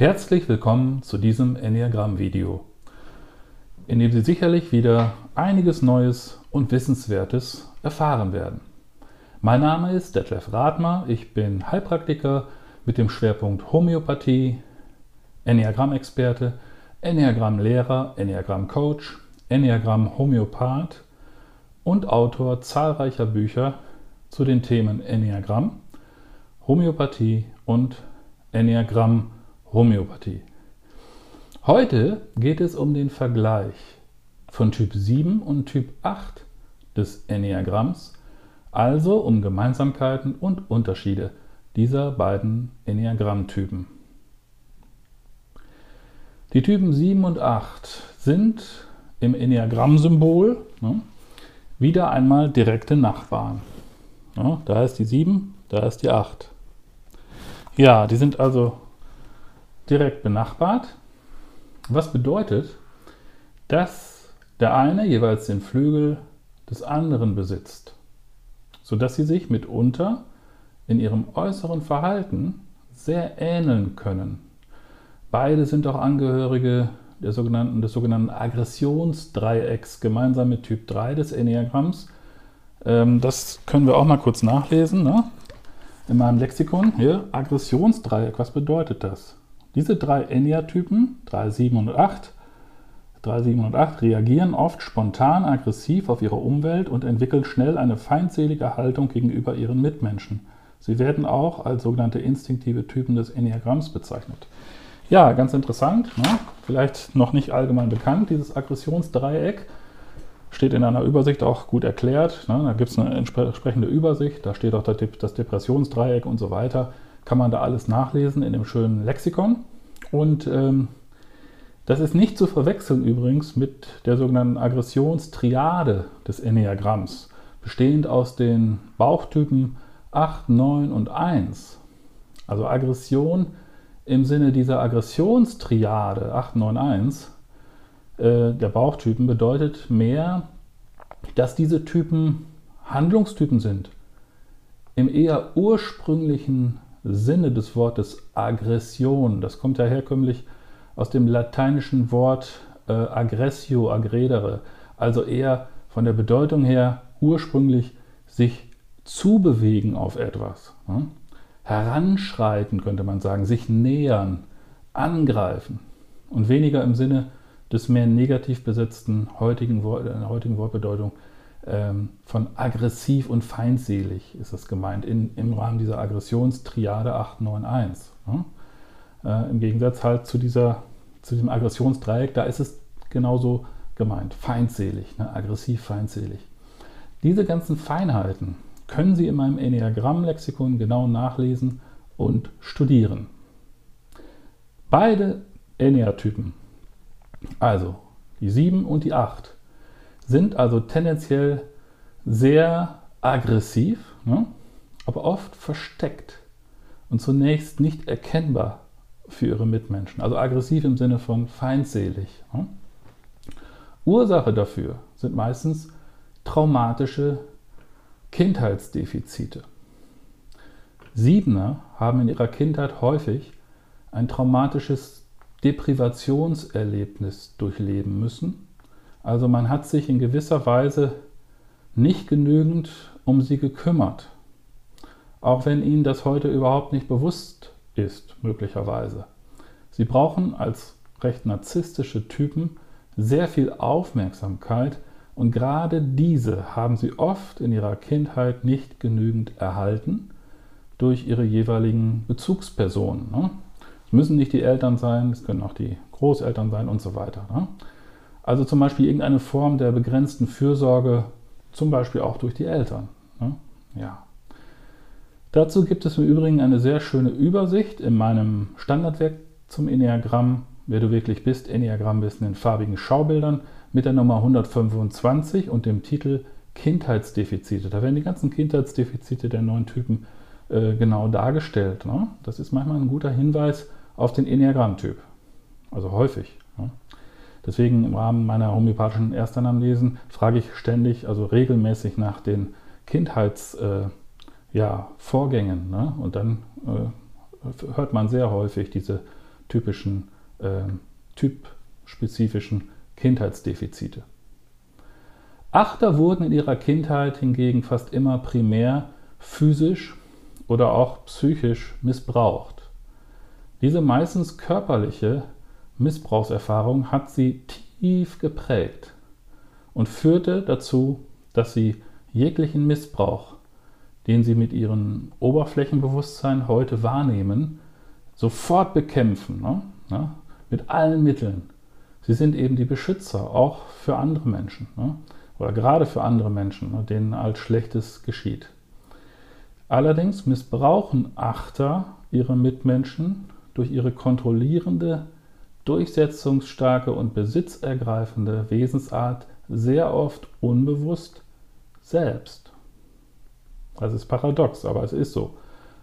Herzlich willkommen zu diesem Enneagramm-Video, in dem Sie sicherlich wieder einiges Neues und Wissenswertes erfahren werden. Mein Name ist Detlef Rathmer, ich bin Heilpraktiker mit dem Schwerpunkt Homöopathie, Enneagramm-Experte, Enneagramm-Lehrer, Enneagramm-Coach, Enneagramm-Homöopath und Autor zahlreicher Bücher zu den Themen Enneagramm, Homöopathie und Enneagramm-Homöopathie. Heute geht es um den Vergleich von Typ 7 und Typ 8 des Enneagramms, also um Gemeinsamkeiten und Unterschiede dieser beiden Enneagrammtypen. Die Typen 7 und 8 sind im Enneagramm-Symbol ne, wieder einmal direkte Nachbarn. Ja, da ist die 7, da ist die 8. Ja, die sind also direkt benachbart, was bedeutet, dass der eine jeweils den Flügel des anderen besitzt, sodass sie sich mitunter in ihrem äußeren Verhalten sehr ähneln können. Beide sind auch Angehörige der sogenannten, des sogenannten Aggressionsdreiecks gemeinsam mit Typ 3 des Enneagramms. Ähm, das können wir auch mal kurz nachlesen. Ne? In meinem Lexikon hier, Aggressionsdreieck, was bedeutet das? Diese drei Ennea-Typen, 3, 7 und 8, 3, 7 und 8, reagieren oft spontan aggressiv auf ihre Umwelt und entwickeln schnell eine feindselige Haltung gegenüber ihren Mitmenschen. Sie werden auch als sogenannte instinktive Typen des Enneagramms bezeichnet. Ja, ganz interessant, ne? vielleicht noch nicht allgemein bekannt, dieses Aggressionsdreieck steht in einer Übersicht auch gut erklärt. Ne? Da gibt es eine entsprechende Übersicht, da steht auch das Depressionsdreieck und so weiter. Kann man da alles nachlesen in dem schönen Lexikon. Und ähm, das ist nicht zu verwechseln übrigens mit der sogenannten Aggressionstriade des Enneagramms, bestehend aus den Bauchtypen 8, 9 und 1. Also Aggression im Sinne dieser Aggressionstriade 891 äh, der Bauchtypen bedeutet mehr, dass diese Typen Handlungstypen sind. Im eher ursprünglichen Sinne des Wortes Aggression, das kommt ja herkömmlich aus dem lateinischen Wort äh, aggressio, aggredere, also eher von der Bedeutung her ursprünglich sich zubewegen auf etwas. Ne? heranschreiten, könnte man sagen, sich nähern, angreifen und weniger im Sinne des mehr negativ besetzten heutigen, Wort, äh, heutigen Wortbedeutung von aggressiv und feindselig ist es gemeint in, im Rahmen dieser Aggressionstriade 891. Ne? Äh, Im Gegensatz halt zu, dieser, zu diesem Aggressionsdreieck, da ist es genauso gemeint, feindselig, ne? aggressiv feindselig. Diese ganzen Feinheiten, können Sie in meinem Enneagramm-Lexikon genau nachlesen und studieren. Beide Enneatypen, also die 7 und die 8, sind also tendenziell sehr aggressiv, ne? aber oft versteckt und zunächst nicht erkennbar für ihre Mitmenschen. Also aggressiv im Sinne von feindselig. Ne? Ursache dafür sind meistens traumatische Kindheitsdefizite. Siebener haben in ihrer Kindheit häufig ein traumatisches Deprivationserlebnis durchleben müssen. Also man hat sich in gewisser Weise nicht genügend um sie gekümmert, auch wenn ihnen das heute überhaupt nicht bewusst ist, möglicherweise. Sie brauchen als recht narzisstische Typen sehr viel Aufmerksamkeit, und gerade diese haben sie oft in ihrer Kindheit nicht genügend erhalten durch ihre jeweiligen Bezugspersonen. Ne? Es müssen nicht die Eltern sein, es können auch die Großeltern sein und so weiter. Ne? Also zum Beispiel irgendeine Form der begrenzten Fürsorge, zum Beispiel auch durch die Eltern. Ne? Ja. Dazu gibt es im Übrigen eine sehr schöne Übersicht in meinem Standardwerk zum Enneagramm, wer du wirklich bist, Enneagrammwissen in farbigen Schaubildern mit der Nummer 125 und dem Titel Kindheitsdefizite. Da werden die ganzen Kindheitsdefizite der neuen Typen äh, genau dargestellt. Ne? Das ist manchmal ein guter Hinweis auf den Enneagrammtyp. Also häufig. Ne? Deswegen im Rahmen meiner homöopathischen Erstannamnesen frage ich ständig, also regelmäßig nach den Kindheitsvorgängen. Äh, ja, ne? Und dann äh, hört man sehr häufig diese typischen, äh, typspezifischen Kindheitsdefizite. Achter wurden in ihrer Kindheit hingegen fast immer primär physisch oder auch psychisch missbraucht. Diese meistens körperliche Missbrauchserfahrung hat sie tief geprägt und führte dazu, dass sie jeglichen Missbrauch, den sie mit ihrem Oberflächenbewusstsein heute wahrnehmen, sofort bekämpfen, ne? Ja, mit allen Mitteln. Sie sind eben die Beschützer, auch für andere Menschen. Ne? oder gerade für andere Menschen, ne, denen als Schlechtes geschieht. Allerdings missbrauchen Achter ihre Mitmenschen durch ihre kontrollierende, durchsetzungsstarke und besitzergreifende Wesensart sehr oft unbewusst selbst. Das ist paradox, aber es ist so.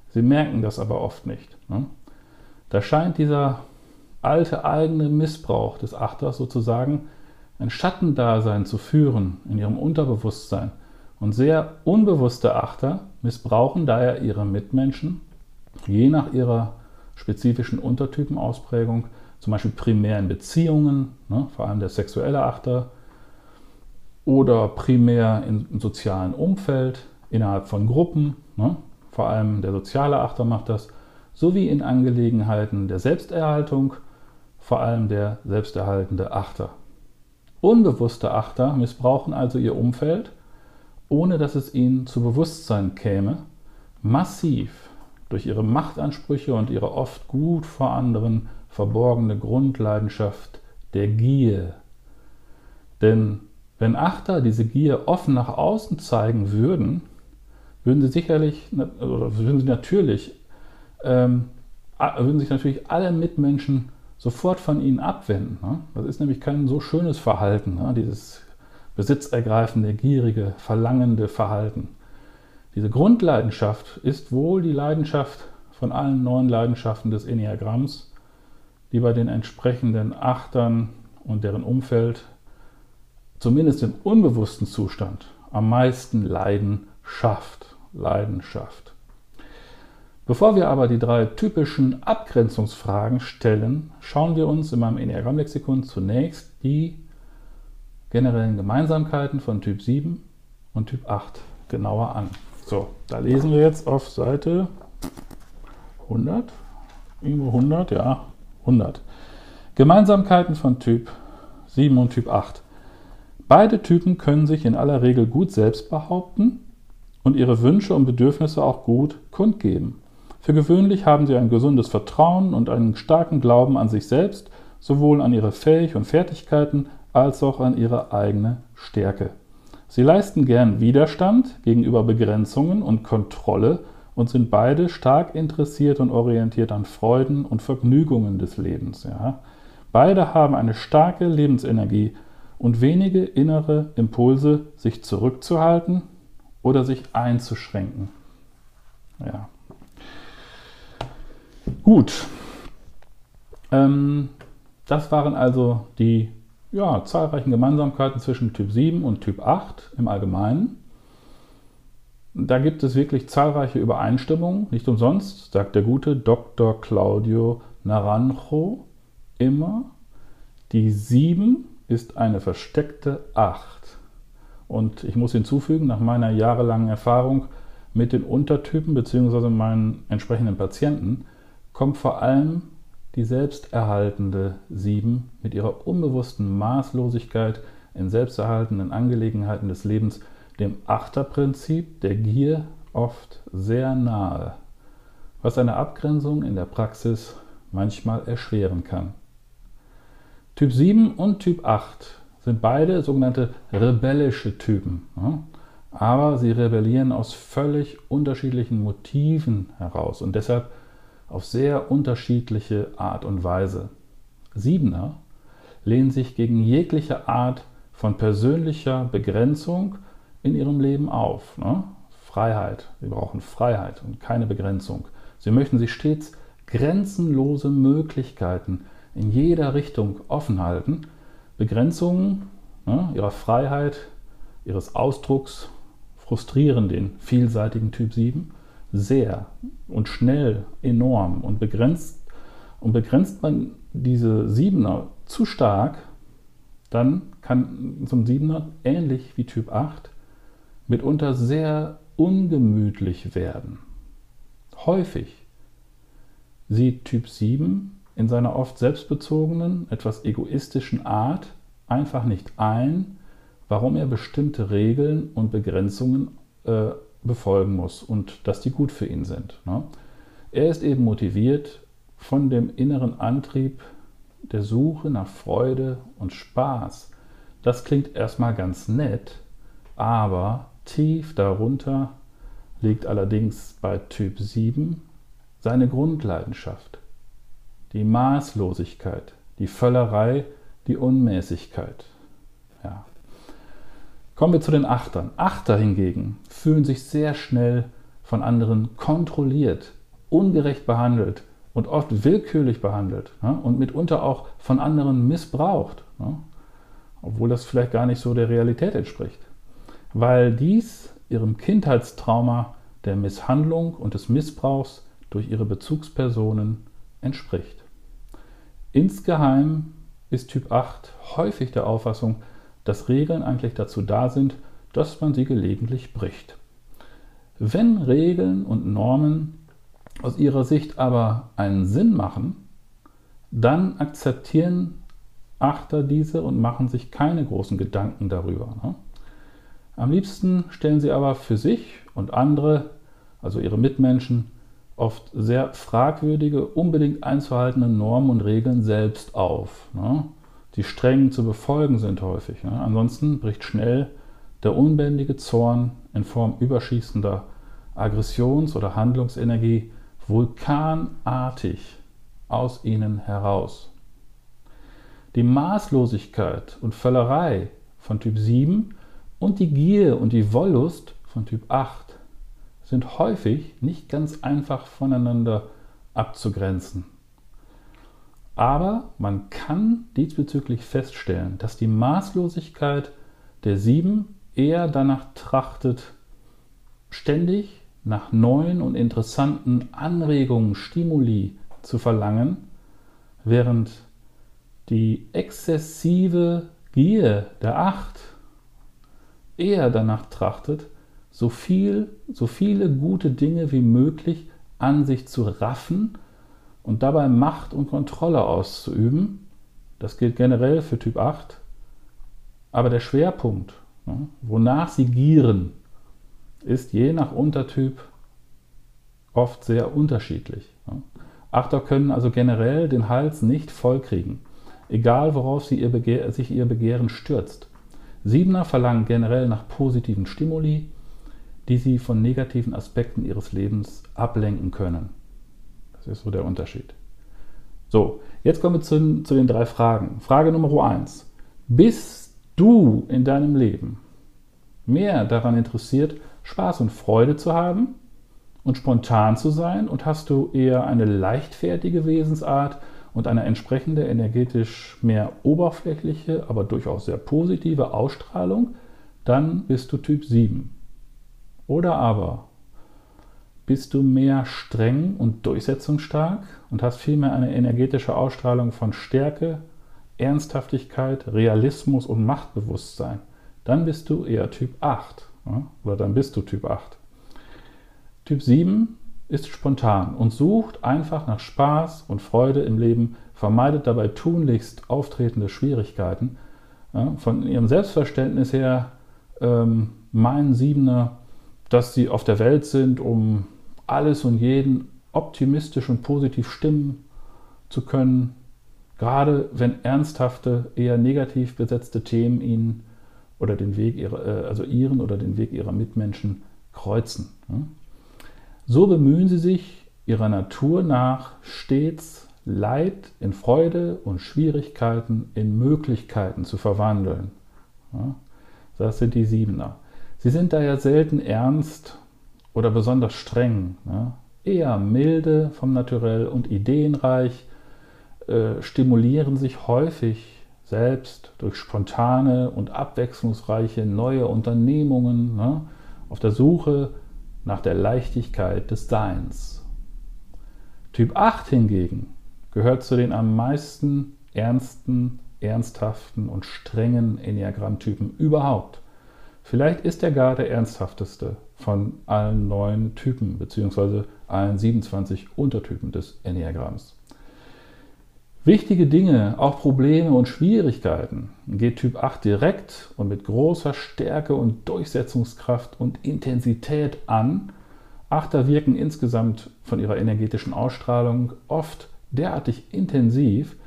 Sie merken das aber oft nicht. Ne? Da scheint dieser alte eigene Missbrauch des Achters sozusagen ein Schattendasein zu führen in ihrem Unterbewusstsein. Und sehr unbewusste Achter missbrauchen daher ihre Mitmenschen, je nach ihrer spezifischen Untertypenausprägung, zum Beispiel primär in Beziehungen, ne, vor allem der sexuelle Achter, oder primär im sozialen Umfeld, innerhalb von Gruppen, ne, vor allem der soziale Achter macht das, sowie in Angelegenheiten der Selbsterhaltung, vor allem der selbsterhaltende Achter. Unbewusste Achter missbrauchen also ihr Umfeld, ohne dass es ihnen zu Bewusstsein käme, massiv durch ihre Machtansprüche und ihre oft gut vor anderen verborgene Grundleidenschaft der Gier. Denn wenn Achter diese Gier offen nach außen zeigen würden, würden sie sicherlich oder würden sie natürlich ähm, würden sich natürlich alle Mitmenschen sofort von ihnen abwenden. Ne? Das ist nämlich kein so schönes Verhalten, ne? dieses besitzergreifende, gierige, verlangende Verhalten. Diese Grundleidenschaft ist wohl die Leidenschaft von allen neun Leidenschaften des Enneagramms, die bei den entsprechenden Achtern und deren Umfeld, zumindest im unbewussten Zustand, am meisten Leiden schafft. Leidenschaft. Bevor wir aber die drei typischen Abgrenzungsfragen stellen, schauen wir uns in meinem Enneagramm-Lexikon zunächst die generellen Gemeinsamkeiten von Typ 7 und Typ 8 genauer an. So, da lesen wir jetzt auf Seite 100, irgendwo 100, ja, 100. Gemeinsamkeiten von Typ 7 und Typ 8. Beide Typen können sich in aller Regel gut selbst behaupten und ihre Wünsche und Bedürfnisse auch gut kundgeben. Für gewöhnlich haben sie ein gesundes Vertrauen und einen starken Glauben an sich selbst, sowohl an ihre Fähigkeiten und Fertigkeiten als auch an ihre eigene Stärke. Sie leisten gern Widerstand gegenüber Begrenzungen und Kontrolle und sind beide stark interessiert und orientiert an Freuden und Vergnügungen des Lebens. Ja. Beide haben eine starke Lebensenergie und wenige innere Impulse, sich zurückzuhalten oder sich einzuschränken. Ja. Gut. Ähm, das waren also die ja, zahlreichen Gemeinsamkeiten zwischen Typ 7 und Typ 8 im Allgemeinen. Da gibt es wirklich zahlreiche Übereinstimmungen. Nicht umsonst sagt der gute Dr. Claudio Naranjo immer, die 7 ist eine versteckte 8. Und ich muss hinzufügen, nach meiner jahrelangen Erfahrung mit den Untertypen bzw. meinen entsprechenden Patienten, kommt vor allem die selbsterhaltende Sieben mit ihrer unbewussten Maßlosigkeit in selbsterhaltenden Angelegenheiten des Lebens dem Achterprinzip der Gier oft sehr nahe, was eine Abgrenzung in der Praxis manchmal erschweren kann. Typ 7 und Typ 8 sind beide sogenannte rebellische Typen, aber sie rebellieren aus völlig unterschiedlichen Motiven heraus und deshalb auf sehr unterschiedliche Art und Weise. Siebener lehnen sich gegen jegliche Art von persönlicher Begrenzung in ihrem Leben auf. Ne? Freiheit. Sie brauchen Freiheit und keine Begrenzung. Sie möchten sich stets grenzenlose Möglichkeiten in jeder Richtung offen halten. Begrenzungen ne, ihrer Freiheit, ihres Ausdrucks frustrieren den vielseitigen Typ 7 sehr und schnell enorm und begrenzt Und begrenzt man diese Siebener zu stark, dann kann ein Siebener ähnlich wie Typ 8 mitunter sehr ungemütlich werden. Häufig sieht Typ 7 in seiner oft selbstbezogenen, etwas egoistischen Art einfach nicht ein, warum er bestimmte Regeln und Begrenzungen äh, befolgen muss und dass die gut für ihn sind. Ne? Er ist eben motiviert von dem inneren Antrieb der Suche nach Freude und Spaß. Das klingt erstmal ganz nett, aber tief darunter liegt allerdings bei Typ 7 seine Grundleidenschaft, die Maßlosigkeit, die Völlerei, die Unmäßigkeit. Ja. Kommen wir zu den Achtern. Achter hingegen fühlen sich sehr schnell von anderen kontrolliert, ungerecht behandelt und oft willkürlich behandelt ja, und mitunter auch von anderen missbraucht, ja, obwohl das vielleicht gar nicht so der Realität entspricht. Weil dies ihrem Kindheitstrauma der Misshandlung und des Missbrauchs durch ihre Bezugspersonen entspricht. Insgeheim ist Typ 8 häufig der Auffassung, dass Regeln eigentlich dazu da sind, dass man sie gelegentlich bricht. Wenn Regeln und Normen aus ihrer Sicht aber einen Sinn machen, dann akzeptieren Achter diese und machen sich keine großen Gedanken darüber. Ne? Am liebsten stellen sie aber für sich und andere, also ihre Mitmenschen, oft sehr fragwürdige, unbedingt einzuhaltende Normen und Regeln selbst auf, ne? die streng zu befolgen sind häufig. Ne? Ansonsten bricht schnell der unbändige Zorn in Form überschießender Aggressions- oder Handlungsenergie vulkanartig aus ihnen heraus. Die Maßlosigkeit und Völlerei von Typ 7 und die Gier und die Wollust von Typ 8 sind häufig nicht ganz einfach voneinander abzugrenzen. Aber man kann diesbezüglich feststellen, dass die Maßlosigkeit der Sieben eher danach trachtet, ständig nach neuen und interessanten Anregungen, Stimuli zu verlangen, während die exzessive Gier der Acht eher danach trachtet, so viel, so viele gute Dinge wie möglich an sich zu raffen und dabei Macht und Kontrolle auszuüben. Das gilt generell für Typ 8. Aber der Schwerpunkt, ne, wonach sie gieren, ist je nach Untertyp oft sehr unterschiedlich. Ne. Achter können also generell den Hals nicht vollkriegen, egal worauf ihr sich ihr Begehren stürzt. Siebener verlangen generell nach positiven Stimuli, die sie von negativen Aspekten ihres Lebens ablenken können. Das ist so der Unterschied. So, jetzt kommen wir zu, zu den drei Fragen. Frage Nummer eins. Bist du in deinem Leben mehr daran interessiert, Spaß und Freude zu haben und spontan zu sein? Und hast du eher eine leichtfertige Wesensart und eine entsprechende energetisch mehr oberflächliche, aber durchaus sehr positive Ausstrahlung? Dann bist du Typ 7. Oder aber bist du mehr streng und durchsetzungsstark und hast vielmehr eine energetische Ausstrahlung von Stärke, Ernsthaftigkeit, Realismus und Machtbewusstsein. Dann bist du eher Typ 8 oder dann bist du Typ 8. Typ 7 ist spontan und sucht einfach nach Spaß und Freude im Leben, vermeidet dabei tunlichst auftretende Schwierigkeiten. Von ihrem Selbstverständnis her ähm, meinen Siebener, dass sie auf der Welt sind, um alles und jeden optimistisch und positiv stimmen zu können, gerade wenn ernsthafte, eher negativ besetzte Themen ihnen oder den Weg ihrer, äh, also ihren oder den Weg ihrer Mitmenschen kreuzen. So bemühen sie sich ihrer Natur nach stets Leid in Freude und Schwierigkeiten in Möglichkeiten zu verwandeln. Das sind die Siebener. Sie sind daher selten ernst oder besonders streng, ne? eher milde vom Naturell und ideenreich, äh, stimulieren sich häufig selbst durch spontane und abwechslungsreiche neue Unternehmungen ne? auf der Suche nach der Leichtigkeit des Seins. Typ 8 hingegen gehört zu den am meisten ernsten, ernsthaften und strengen Enneagrammtypen überhaupt. Vielleicht ist er gar der ernsthafteste von allen neun Typen bzw. allen 27 Untertypen des Enneagramms. Wichtige Dinge, auch Probleme und Schwierigkeiten geht Typ 8 direkt und mit großer Stärke und Durchsetzungskraft und Intensität an. Achter wirken insgesamt von ihrer energetischen Ausstrahlung oft derartig intensiv,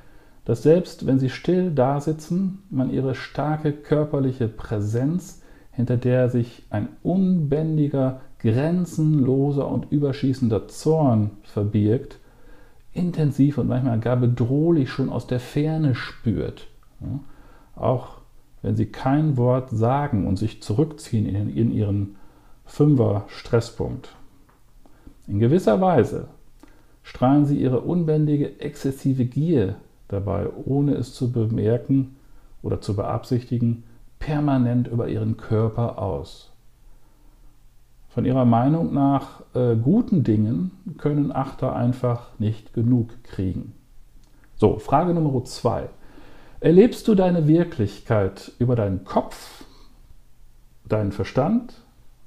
dass selbst wenn sie still dasitzen, man ihre starke körperliche Präsenz hinter der sich ein unbändiger, grenzenloser und überschießender Zorn verbirgt, intensiv und manchmal gar bedrohlich schon aus der Ferne spürt. auch wenn sie kein Wort sagen und sich zurückziehen in, in ihren Fünfer-Stresspunkt. In gewisser Weise strahlen sie ihre unbändige, exzessive Gier dabei, ohne es zu bemerken oder zu beabsichtigen, permanent über ihren Körper aus. Von ihrer Meinung nach äh, guten Dingen können Achter einfach nicht genug kriegen. So, Frage Nummer zwei. Erlebst du deine Wirklichkeit über deinen Kopf, deinen Verstand,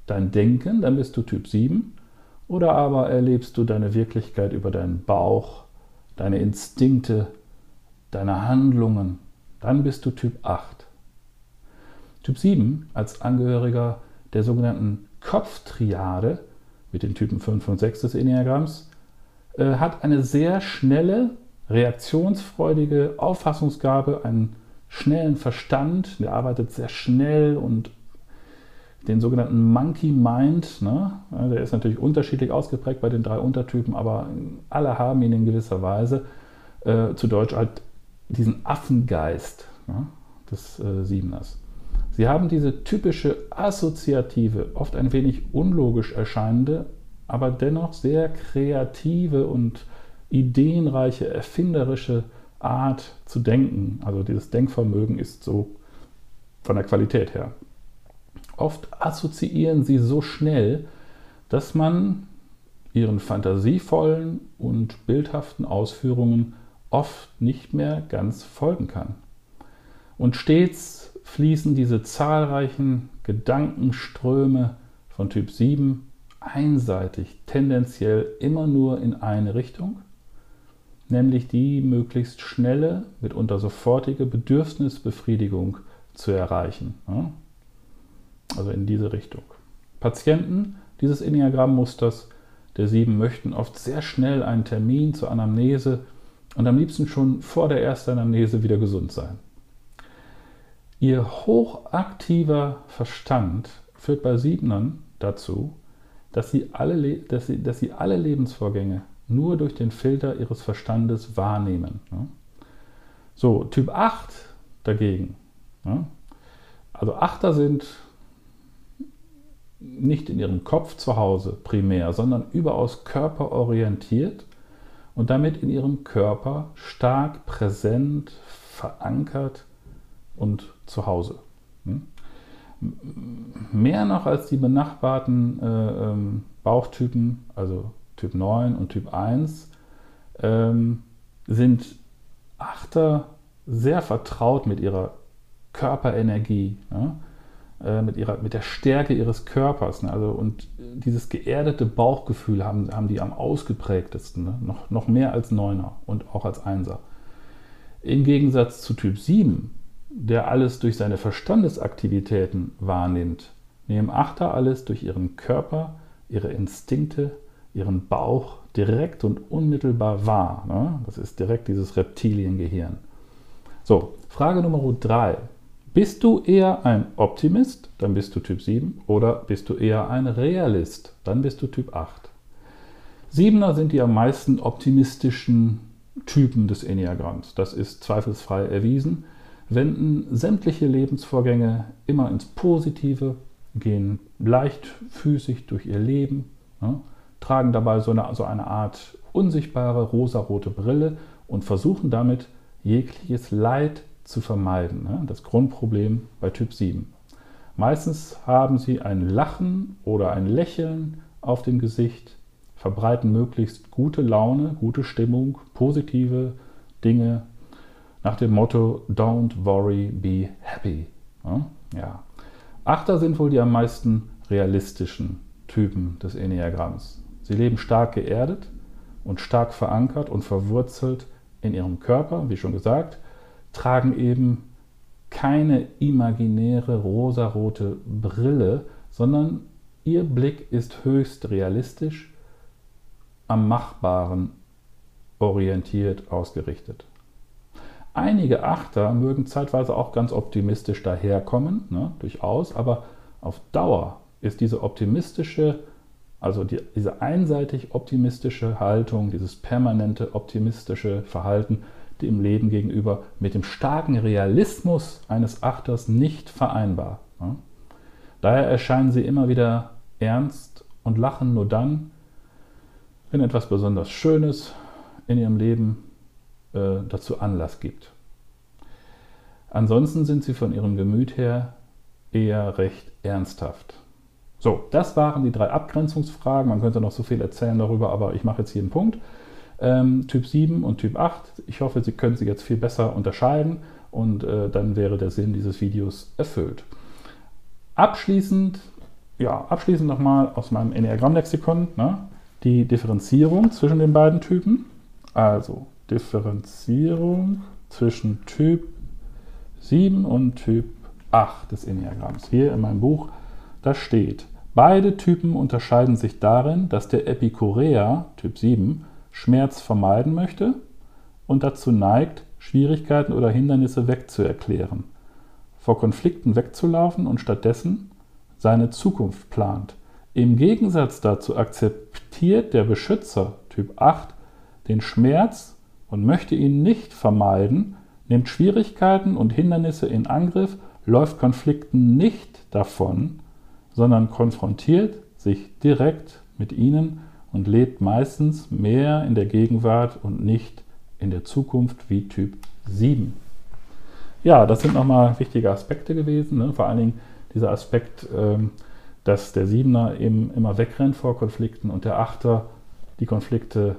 dein Denken, dann bist du Typ 7, oder aber erlebst du deine Wirklichkeit über deinen Bauch, deine Instinkte, deine Handlungen, dann bist du Typ 8. Typ 7 als Angehöriger der sogenannten Kopftriade mit den Typen 5 und 6 des Enneagramms äh, hat eine sehr schnelle, reaktionsfreudige Auffassungsgabe, einen schnellen Verstand, der arbeitet sehr schnell und den sogenannten Monkey Mind, ne? der ist natürlich unterschiedlich ausgeprägt bei den drei Untertypen, aber alle haben ihn in gewisser Weise, äh, zu Deutsch halt diesen Affengeist ne? des äh, Siebeners. Sie haben diese typische assoziative, oft ein wenig unlogisch erscheinende, aber dennoch sehr kreative und ideenreiche, erfinderische Art zu denken. Also dieses Denkvermögen ist so von der Qualität her. Oft assoziieren sie so schnell, dass man ihren fantasievollen und bildhaften Ausführungen oft nicht mehr ganz folgen kann. Und stets fließen diese zahlreichen Gedankenströme von Typ 7 einseitig, tendenziell immer nur in eine Richtung, nämlich die möglichst schnelle, mitunter sofortige Bedürfnisbefriedigung zu erreichen. Also in diese Richtung. Patienten dieses Enneagramm-Musters der sieben möchten oft sehr schnell einen Termin zur Anamnese und am liebsten schon vor der ersten Anamnese wieder gesund sein. Ihr hochaktiver Verstand führt bei Siebnern dazu, dass sie, alle, dass, sie, dass sie alle Lebensvorgänge nur durch den Filter ihres Verstandes wahrnehmen. So, Typ 8 dagegen. Also Achter sind nicht in ihrem Kopf zu Hause primär, sondern überaus körperorientiert und damit in ihrem Körper stark präsent, verankert und zu Hause. Hm? Mehr noch als die benachbarten äh, ähm, Bauchtypen, also Typ 9 und Typ 1, ähm, sind Achter sehr vertraut mit ihrer Körperenergie, ja? äh, mit, ihrer, mit der Stärke ihres Körpers. Ne? Also, und dieses geerdete Bauchgefühl haben, haben die am ausgeprägtesten, ne? noch, noch mehr als Neuner und auch als Einser. Im Gegensatz zu Typ 7 der alles durch seine Verstandesaktivitäten wahrnimmt, nehmen Achter alles durch ihren Körper, ihre Instinkte, ihren Bauch direkt und unmittelbar wahr. Ne? Das ist direkt dieses Reptiliengehirn. So, Frage Nummer drei. Bist du eher ein Optimist, dann bist du Typ 7, oder bist du eher ein Realist, dann bist du Typ 8. Siebener sind die am meisten optimistischen Typen des Enneagramms. Das ist zweifelsfrei erwiesen wenden sämtliche Lebensvorgänge immer ins Positive, gehen leichtfüßig durch ihr Leben, ja, tragen dabei so eine, so eine Art unsichtbare rosarote Brille und versuchen damit jegliches Leid zu vermeiden. Ja, das Grundproblem bei Typ 7. Meistens haben sie ein Lachen oder ein Lächeln auf dem Gesicht, verbreiten möglichst gute Laune, gute Stimmung, positive Dinge nach dem Motto Don't worry, be happy. Ja. Achter sind wohl die am meisten realistischen Typen des Enneagramms. Sie leben stark geerdet und stark verankert und verwurzelt in ihrem Körper, wie schon gesagt, tragen eben keine imaginäre rosarote Brille, sondern ihr Blick ist höchst realistisch, am Machbaren orientiert ausgerichtet. Einige Achter mögen zeitweise auch ganz optimistisch daherkommen, ne, durchaus, aber auf Dauer ist diese optimistische, also die, diese einseitig optimistische Haltung, dieses permanente optimistische Verhalten dem Leben gegenüber mit dem starken Realismus eines Achters nicht vereinbar. Ne. Daher erscheinen sie immer wieder ernst und lachen nur dann, wenn etwas besonders Schönes in ihrem Leben äh, dazu Anlass gibt. Ansonsten sind sie von ihrem Gemüt her eher recht ernsthaft. So, das waren die drei Abgrenzungsfragen. Man könnte noch so viel erzählen darüber, aber ich mache jetzt hier einen Punkt. Ähm, typ 7 und Typ 8. Ich hoffe, Sie können sie jetzt viel besser unterscheiden und äh, dann wäre der Sinn dieses Videos erfüllt. Abschließend, ja, abschließend nochmal aus meinem Enneagramm-Lexikon ne, die Differenzierung zwischen den beiden Typen. Also Differenzierung zwischen Typ 7 und Typ 8 des Enneagramms. Hier in meinem Buch, da steht, beide Typen unterscheiden sich darin, dass der Epikureer, Typ 7, Schmerz vermeiden möchte und dazu neigt, Schwierigkeiten oder Hindernisse wegzuerklären, vor Konflikten wegzulaufen und stattdessen seine Zukunft plant. Im Gegensatz dazu akzeptiert der Beschützer Typ 8 den Schmerz und möchte ihn nicht vermeiden, nimmt Schwierigkeiten und Hindernisse in Angriff, läuft Konflikten nicht davon, sondern konfrontiert sich direkt mit ihnen und lebt meistens mehr in der Gegenwart und nicht in der Zukunft wie Typ 7. Ja, das sind nochmal wichtige Aspekte gewesen. Ne? Vor allen Dingen dieser Aspekt, ähm, dass der Siebener eben immer wegrennt vor Konflikten und der Achter die Konflikte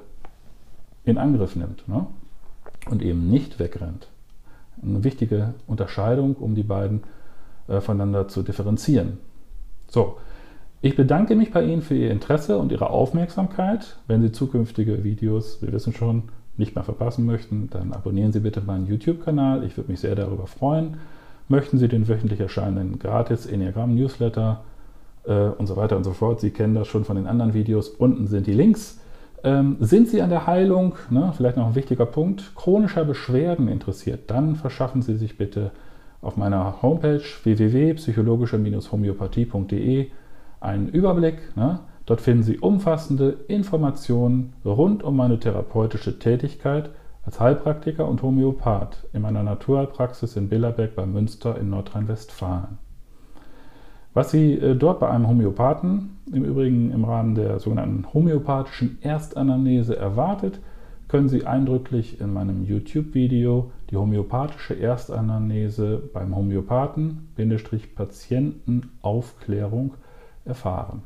in Angriff nimmt ne? und eben nicht wegrennt. Eine wichtige Unterscheidung, um die beiden äh, voneinander zu differenzieren. So, ich bedanke mich bei Ihnen für Ihr Interesse und Ihre Aufmerksamkeit. Wenn Sie zukünftige Videos, wir wissen schon, nicht mehr verpassen möchten, dann abonnieren Sie bitte meinen YouTube-Kanal. Ich würde mich sehr darüber freuen. Möchten Sie den wöchentlich erscheinenden gratis Enneagramm-Newsletter äh, und so weiter und so fort, Sie kennen das schon von den anderen Videos. Unten sind die Links. Ähm, sind Sie an der Heilung, ne, vielleicht noch ein wichtiger Punkt, chronischer Beschwerden interessiert, dann verschaffen Sie sich bitte auf meiner Homepage www.psychologische-homöopathie.de einen Überblick. Ne? Dort finden Sie umfassende Informationen rund um meine therapeutische Tätigkeit als Heilpraktiker und Homöopath in meiner Naturheilpraxis in Billerberg bei Münster in Nordrhein-Westfalen. Was Sie äh, dort bei einem Homöopathen, im Übrigen im Rahmen der sogenannten homöopathischen Erstanamnese erwartet, können Sie eindrücklich in meinem YouTube-Video die homöopathische Erstanamnese beim Homöopathen Patientenaufklärung erfahren.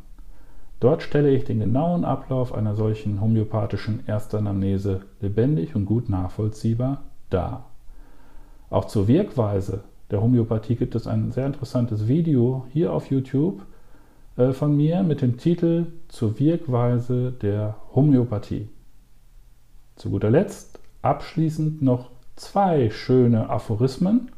Dort stelle ich den genauen Ablauf einer solchen homöopathischen Erstanamnese lebendig und gut nachvollziehbar dar. Auch zur Wirkweise der Homöopathie gibt es ein sehr interessantes Video hier auf YouTube äh, von mir mit dem Titel Zur Wirkweise der Homöopathie. Zu guter Letzt abschließend noch zwei schöne Aphorismen.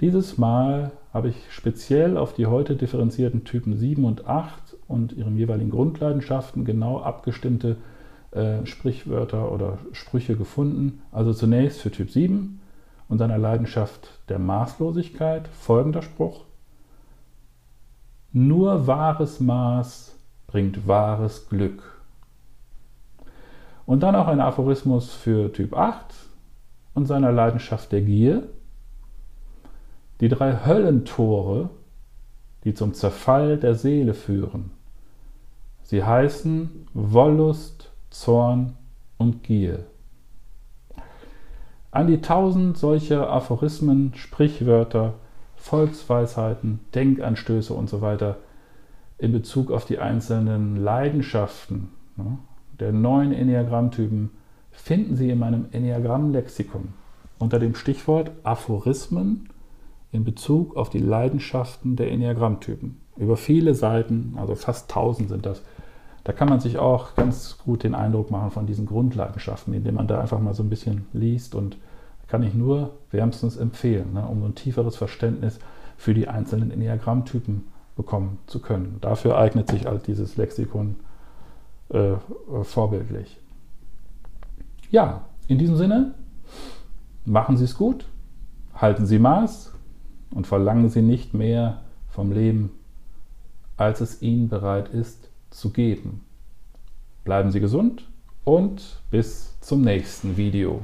Dieses Mal habe ich speziell auf die heute differenzierten Typen 7 und 8 und ihren jeweiligen Grundleidenschaften genau abgestimmte äh, Sprichwörter oder Sprüche gefunden. Also zunächst für Typ 7 und seiner Leidenschaft der Maßlosigkeit folgender Spruch. Nur wahres Maß bringt wahres Glück. Und dann auch ein Aphorismus für Typ 8 und seiner Leidenschaft der Gier. Die drei Höllentore, die zum Zerfall der Seele führen. Sie heißen Wollust, Zorn und Gier. An die tausend solcher Aphorismen, Sprichwörter, Volksweisheiten, Denkanstöße und so weiter in Bezug auf die einzelnen Leidenschaften ne, der neun Enneagrammtypen finden Sie in meinem Enneagramm-Lexikon unter dem Stichwort Aphorismen in Bezug auf die Leidenschaften der Enneagrammtypen. Über viele Seiten, also fast 1000 sind das. Da kann man sich auch ganz gut den Eindruck machen von diesen Grundleidenschaften, indem man da einfach mal so ein bisschen liest und kann ich nur wärmstens empfehlen, ne, um ein tieferes Verständnis für die einzelnen Enneagrammtypen bekommen zu können. Dafür eignet sich halt dieses Lexikon äh, vorbildlich. Ja, in diesem Sinne, machen Sie es gut, halten Sie Maß und verlangen Sie nicht mehr vom Leben, als es Ihnen bereit ist zu geben. Bleiben Sie gesund und bis zum nächsten Video.